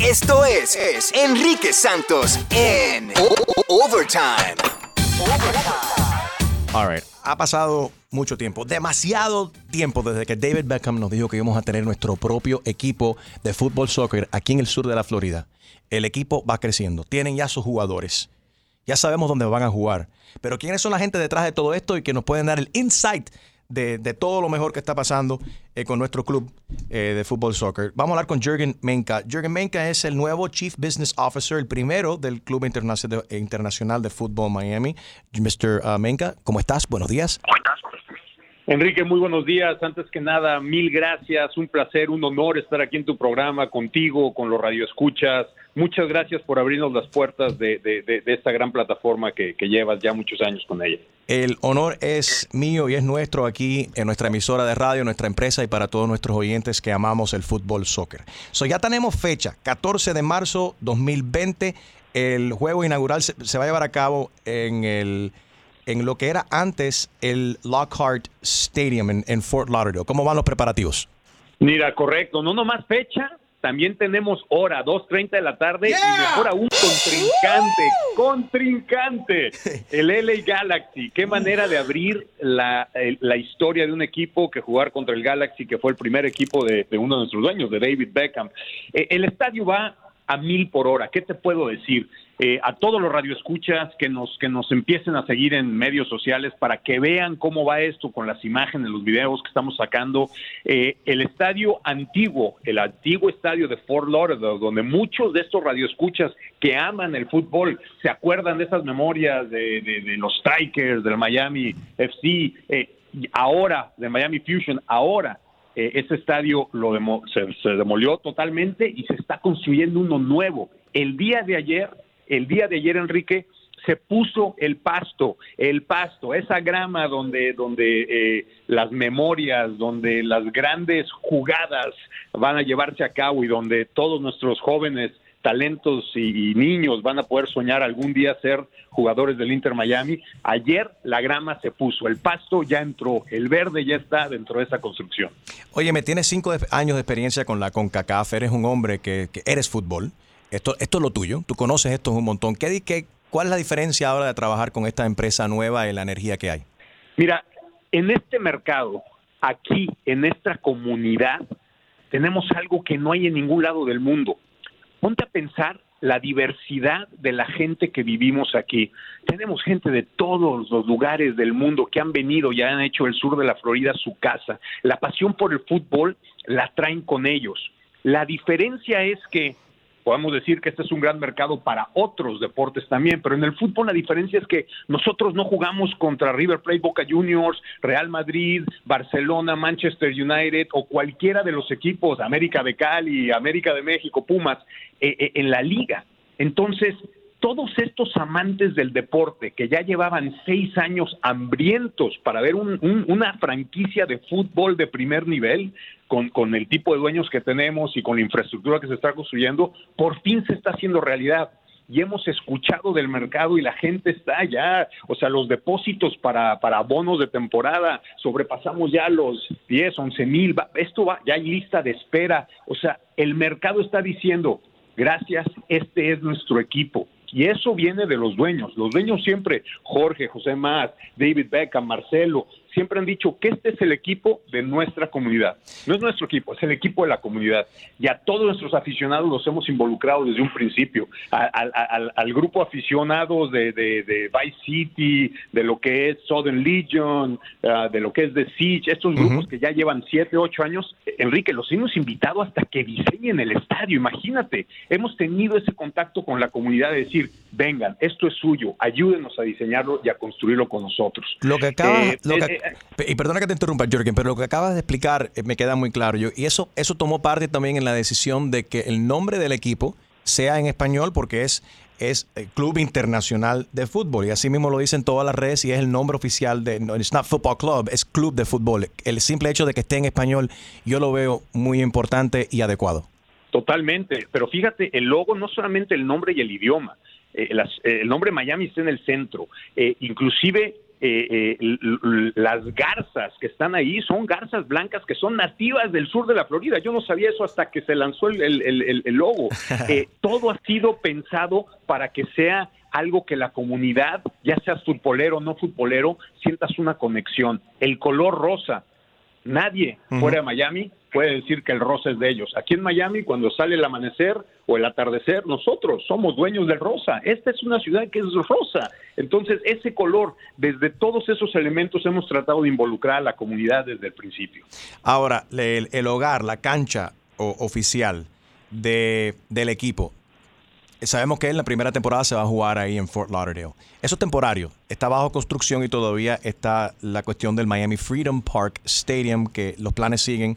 Esto es, es Enrique Santos en Overtime. All right. Ha pasado mucho tiempo, demasiado tiempo desde que David Beckham nos dijo que íbamos a tener nuestro propio equipo de fútbol soccer aquí en el sur de la Florida. El equipo va creciendo, tienen ya sus jugadores, ya sabemos dónde van a jugar, pero ¿quiénes son la gente detrás de todo esto y que nos pueden dar el insight de, de todo lo mejor que está pasando eh, con nuestro club eh, de fútbol soccer? Vamos a hablar con Jürgen Menka. Jürgen Menka es el nuevo Chief Business Officer, el primero del Club Internacional de, Internacional de Fútbol Miami. Mr. Uh, Menka, ¿cómo estás? Buenos días. Enrique, muy buenos días. Antes que nada, mil gracias. Un placer, un honor estar aquí en tu programa contigo, con los radioescuchas. Muchas gracias por abrirnos las puertas de, de, de, de esta gran plataforma que, que, llevas ya muchos años con ella. El honor es mío y es nuestro aquí en nuestra emisora de radio, nuestra empresa y para todos nuestros oyentes que amamos el fútbol soccer. So, ya tenemos fecha, 14 de marzo 2020. El juego inaugural se, va a llevar a cabo en el en lo que era antes el Lockhart Stadium en, en, Fort Lauderdale. ¿Cómo van los preparativos? Mira, correcto. No nomás fecha, también tenemos hora, 2.30 de la tarde yeah. y mejor aún contrincante, contrincante, el LA Galaxy. Qué manera de abrir la, la, historia de un equipo que jugar contra el Galaxy, que fue el primer equipo de, de uno de nuestros dueños, de David Beckham. Eh, el estadio va a mil por hora. ¿Qué te puedo decir? Eh, a todos los radioescuchas que nos, que nos empiecen a seguir en medios sociales para que vean cómo va esto con las imágenes, los videos que estamos sacando. Eh, el estadio antiguo, el antiguo estadio de Fort Lauderdale, donde muchos de estos radioescuchas que aman el fútbol se acuerdan de esas memorias de, de, de los Strikers, del Miami FC, eh, ahora, de Miami Fusion, ahora eh, ese estadio lo demo, se, se, demolió totalmente y se está construyendo uno nuevo. El día de ayer, el día de ayer, Enrique, se puso el pasto, el pasto, esa grama donde, donde eh, las memorias, donde las grandes jugadas van a llevarse a cabo y donde todos nuestros jóvenes talentos y, niños van a poder soñar algún día ser jugadores del Inter Miami. Ayer la grama se puso, el pasto ya entró, el verde ya está dentro de esa construcción. Oye, me tienes cinco de, años de experiencia con la CONCACAF, eres un hombre que eres fútbol, esto, esto es lo tuyo, tú conoces esto un montón. ¿Qué, qué, ¿Cuál es la diferencia ahora de trabajar con esta empresa nueva y la energía que hay? Mira, en este mercado, aquí, en nuestra comunidad, tenemos algo que no hay en ningún lado del mundo ponte a pensar la diversidad de la gente que vivimos aquí. Tenemos gente de todos los lugares del mundo que han venido y han hecho el sur de la Florida su casa. La pasión por el fútbol la traen con ellos. La diferencia es que podemos decir que este es un gran mercado para otros deportes también, pero en el fútbol la diferencia es que nosotros no jugamos contra River Plate, Boca Juniors, Real Madrid, Barcelona, Manchester United o cualquiera de los equipos, América de Cali, América de México, Pumas, eh, eh, en la liga. Entonces, todos estos amantes del deporte que ya llevaban seis años hambrientos para ver un, un, una franquicia de fútbol de primer nivel, con, con, el tipo de dueños que tenemos y con la infraestructura que se está construyendo, por fin se está haciendo realidad. Y hemos escuchado del mercado y la gente está ya, o sea, los depósitos para, para bonos de temporada, sobrepasamos ya los 10, 11 mil, esto va, ya hay lista de espera, o sea, el mercado está diciendo, gracias, este es nuestro equipo, y eso viene de los dueños. Los dueños siempre, Jorge, José Más, David Beckham, Marcelo, siempre han dicho que este es el equipo de nuestra comunidad. No es nuestro equipo, es el equipo de la comunidad. Y a todos nuestros aficionados los hemos involucrado desde un principio. Al, al, al grupo aficionados de, de, de, Vice City, de lo que es Southern Legion, uh, de lo que es The Siege, estos grupos uh -huh. que ya llevan siete, ocho años, Enrique, los hemos invitado hasta que diseñen el estadio. Imagínate, hemos tenido ese contacto con la comunidad de decir, vengan, esto es suyo, ayúdenos a diseñarlo y a construirlo con nosotros. Lo que acaba, eh, lo que, eh, y perdona que te interrumpa, Jürgen, pero lo que acabas de explicar eh, me queda muy claro. Yo, y eso, eso tomó parte también en la decisión de que el nombre del equipo sea en español porque es es eh, Club Internacional de Fútbol. Y así mismo lo dicen todas las redes y es el nombre oficial de. No, it's not Football Club, es Club de Fútbol. El simple hecho de que esté en español, yo lo veo muy importante y adecuado. Totalmente. Pero fíjate, el logo no solamente el nombre y el idioma. Eh, el nombre Miami está en el centro. Eh, inclusive eh, eh, las garzas que están ahí son garzas blancas que son nativas del sur de la Florida. Yo no sabía eso hasta que se lanzó el, el, el logo. Eh, todo ha sido pensado para que sea algo que la comunidad, ya seas futbolero o no futbolero, sientas una conexión. El color rosa, nadie fuera de Miami puede decir que el rosa es de ellos. Aquí en Miami, cuando sale el amanecer o el atardecer, nosotros somos dueños del rosa. Esta es una ciudad que es rosa. Entonces, ese color, desde todos esos elementos hemos tratado de involucrar a la comunidad desde el principio. Ahora, el, el hogar, la cancha o, oficial de, del equipo, sabemos que en la primera temporada se va a jugar ahí en Fort Lauderdale. Eso es temporario. Está bajo construcción y todavía está la cuestión del Miami Freedom Park Stadium, que los planes siguen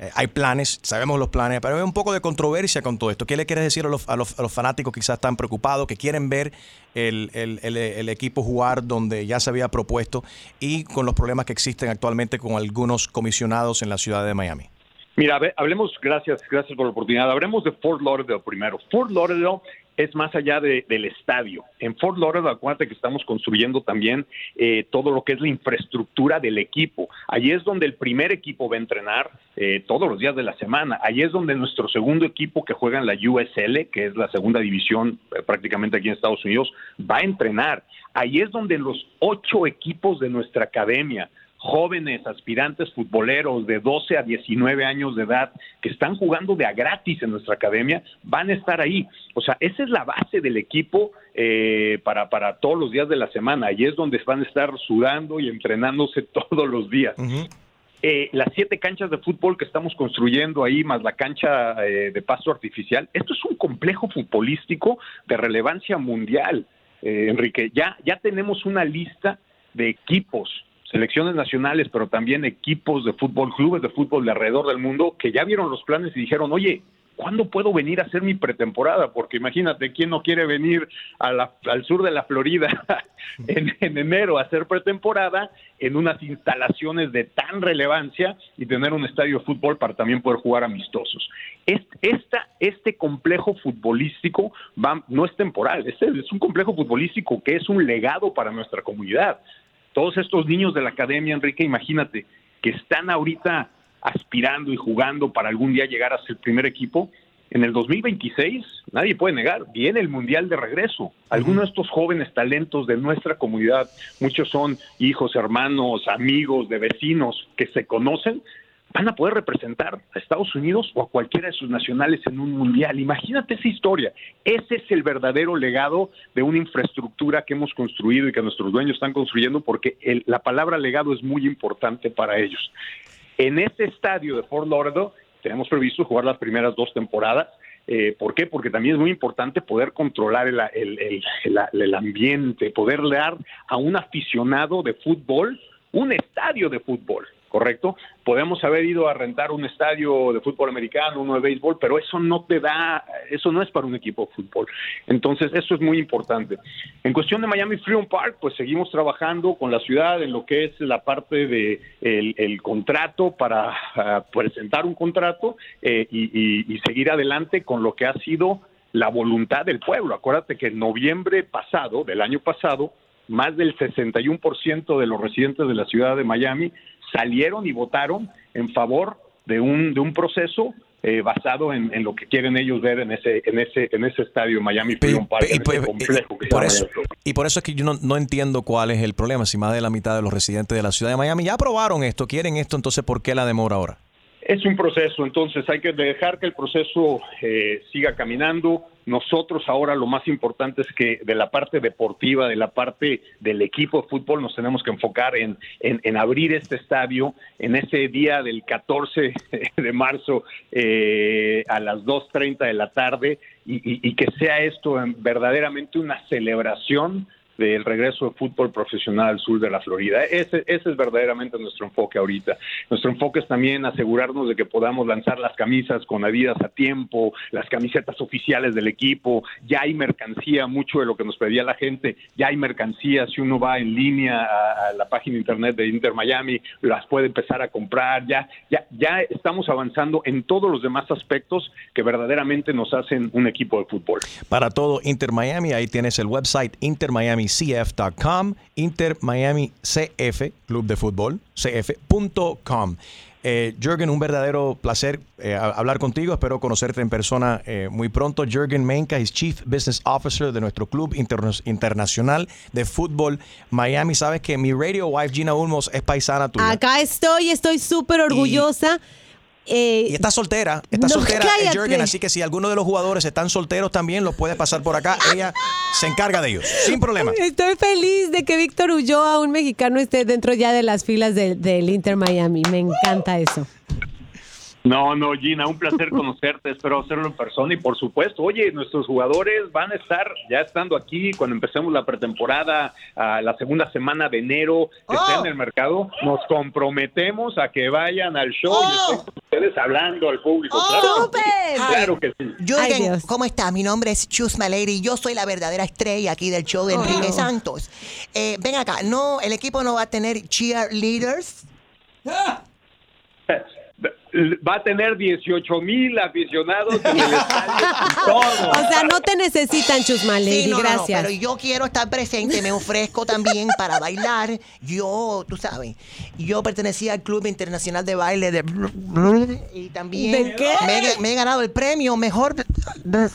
eh, hay planes, sabemos los planes, pero hay un poco de controversia con todo esto. ¿Qué le quieres decir a los, a los, a los fanáticos que quizás están preocupados, que quieren ver el, el, el, el, equipo jugar donde ya se había propuesto y con los problemas que existen actualmente con algunos comisionados en la ciudad de Miami? Mira, hablemos, gracias, gracias por la oportunidad. Hablemos de Fort Lauderdale primero. Fort Lauderdale es más allá de, del estadio. En Fort Lauderdale, acuérdate que estamos construyendo también eh, todo lo que es la infraestructura del equipo. Allí es donde el primer equipo va a entrenar eh, todos los días de la semana. Allí es donde nuestro segundo equipo que juega en la USL, que es la segunda división eh, prácticamente aquí en Estados Unidos, va a entrenar. Allí es donde los ocho equipos de nuestra academia, jóvenes aspirantes futboleros de 12 a 19 años de edad que están jugando de a gratis en nuestra academia van a estar ahí. O sea, esa es la base del equipo eh, para, para todos los días de la semana. Y es donde van a estar sudando y entrenándose todos los días. Eh, las siete canchas de fútbol que estamos construyendo ahí, más la cancha eh, de pasto artificial, esto es un complejo futbolístico de relevancia mundial, eh, Enrique. Ya, ya tenemos una lista de equipos selecciones nacionales, pero también equipos de fútbol, clubes de fútbol de alrededor del mundo que ya vieron los planes y dijeron, oye, ¿cuándo puedo venir a hacer mi pretemporada? Porque imagínate, ¿quién no quiere venir al sur de la Florida en, enero a hacer pretemporada en unas instalaciones de tan relevancia y tener un estadio de fútbol para también poder jugar amistosos? Esta, este complejo futbolístico va, no es temporal, este es un complejo futbolístico que es un legado para nuestra comunidad todos estos niños de la academia, Enrique, imagínate, que están ahorita aspirando y jugando para algún día llegar a ser el primer equipo, en el 2026, nadie puede negar, viene el Mundial de regreso. Algunos de estos jóvenes talentos de nuestra comunidad, muchos son hijos, hermanos, amigos, de vecinos que se conocen, van a poder representar a Estados Unidos o a cualquiera de sus nacionales en un mundial. Imagínate esa historia. Ese es el verdadero legado de una infraestructura que hemos construido y que nuestros dueños están construyendo porque la palabra legado es muy importante para ellos. En este estadio de Fort Lauderdale tenemos previsto jugar las primeras dos temporadas. Eh, ¿Por qué? Porque también es muy importante poder controlar el, el, ambiente, poder dar a un aficionado de fútbol un estadio de fútbol. ¿Correcto? Podemos haber ido a rentar un estadio de fútbol americano, uno de béisbol, pero eso no te da, eso no es para un equipo de fútbol. Entonces, eso es muy importante. En cuestión de Miami Freedom Park, pues seguimos trabajando con la ciudad en lo que es la parte de el, contrato para ah, presentar un contrato eh, y, y seguir adelante con lo que ha sido la voluntad del pueblo. Acuérdate que en noviembre pasado, del año pasado, más del 61% de los residentes de la ciudad de Miami salieron y votaron en favor de un, de un proceso eh, basado en, lo que quieren ellos ver en ese en ese en ese estadio Miami Freedom Park, y, complejo por eso, y por eso es que yo no, no, entiendo cuál es el problema. Si más de la mitad de los residentes de la ciudad de Miami ya aprobaron esto, quieren esto, entonces ¿por qué la demora ahora? Es un proceso, entonces hay que dejar que el proceso eh, siga caminando. Nosotros ahora lo más importante es que de la parte deportiva, de la parte del equipo de fútbol, nos tenemos que enfocar en, en, abrir este estadio en ese día del 14 de marzo eh, a las 2.30 de la tarde y, y, que sea esto verdaderamente una celebración del regreso de fútbol profesional al sur de la Florida. Ese, ese es verdaderamente nuestro enfoque ahorita. Nuestro enfoque es también asegurarnos de que podamos lanzar las camisas con Adidas a tiempo, las camisetas oficiales del equipo, ya hay mercancía, mucho de lo que nos pedía la gente, ya hay mercancía, si uno va en línea a, a la página internet de Inter Miami, las puede empezar a comprar, ya, ya, ya estamos avanzando en todos los demás aspectos que verdaderamente nos hacen un equipo de fútbol. Para todo Inter Miami, ahí tienes el website Inter Miami CF, Club de Fútbol, cf.com. Eh, Jürgen, un verdadero placer eh, hablar contigo. Espero conocerte en persona eh, muy pronto. Jürgen Menka es Chief Business Officer de nuestro club interna internacional de fútbol Miami. Sabes que mi radio wife Gina Ulmos es paisana tuya. Acá estoy, estoy súper orgullosa. Eh, Y está soltera, está No, soltera. Jürgen, así que si alguno de los jugadores están solteros también, los puedes pasar por acá. Ella se encarga de ellos, sin problema. Estoy feliz de que Víctor Ulloa, un mexicano, esté dentro ya de las filas de- del Inter Miami. Me encanta eso. No, no, Gina, un placer conocerte, espero hacerlo en persona y por supuesto, oye, nuestros jugadores van a estar ya estando aquí cuando empecemos la pretemporada, a la segunda semana de enero, que Oh. estén en el mercado, nos comprometemos a que vayan al show y Oh. estén con ustedes hablando al público. Oh. claro, que sí, ¡Súper! claro que sí. Jürgen, Dios. ¿cómo estás? Mi nombre es Chus y yo soy la verdadera estrella aquí del show de Oh. Enrique Santos. Eh, ven acá, no, el equipo no va a tener cheerleaders. Va a tener 18 mil aficionados en el estadio y todo. O sea, no te necesitan, Chusma Lady. Sí, no, no, no, Gracias. pero yo quiero estar presente, me ofrezco también para bailar. Yo, tú sabes, yo pertenecía al Club Internacional de Baile de... Y también ¿De qué? Me, he- me he ganado el premio mejor de- de- de-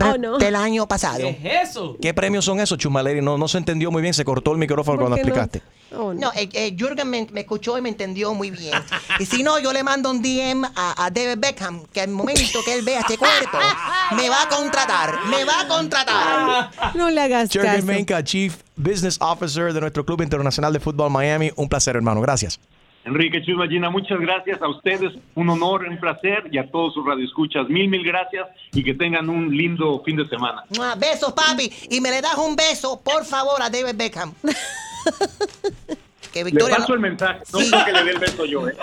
Oh, no. del año pasado. eso? ¿Qué premios son esos, Chumaleri? No, no se entendió muy bien, se cortó el micrófono ¿Por cuando qué no? explicaste. Oh, no. No, eh, eh, Jürgen me, me escuchó y me entendió muy bien. Y si no, yo le mando un DM a, a David Beckham, que al momento que él vea este cuerpo, me va a contratar, me va a contratar. No le hagas Jürgen caso. Menka, Chief Business Officer de nuestro Club Internacional de Fútbol Miami. Un placer, hermano. Gracias. Enrique Chusma Gina, muchas gracias a ustedes, un honor, un placer y a todos sus radioescuchas, mil, mil gracias y que tengan un lindo fin de semana. Besos, papi. Y me le das un beso, por favor, a David Beckham. Que Le Victoria paso no- el mensaje, no Sí. que le dé el beso yo. ¿eh?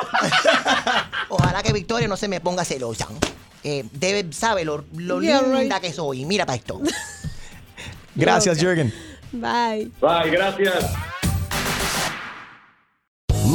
Ojalá que Victoria no se me ponga celosa. Eh, David sabe lo, lo Yeah, linda right. que soy. Mira para esto. Gracias, Jürgen. Bye. Bye, gracias.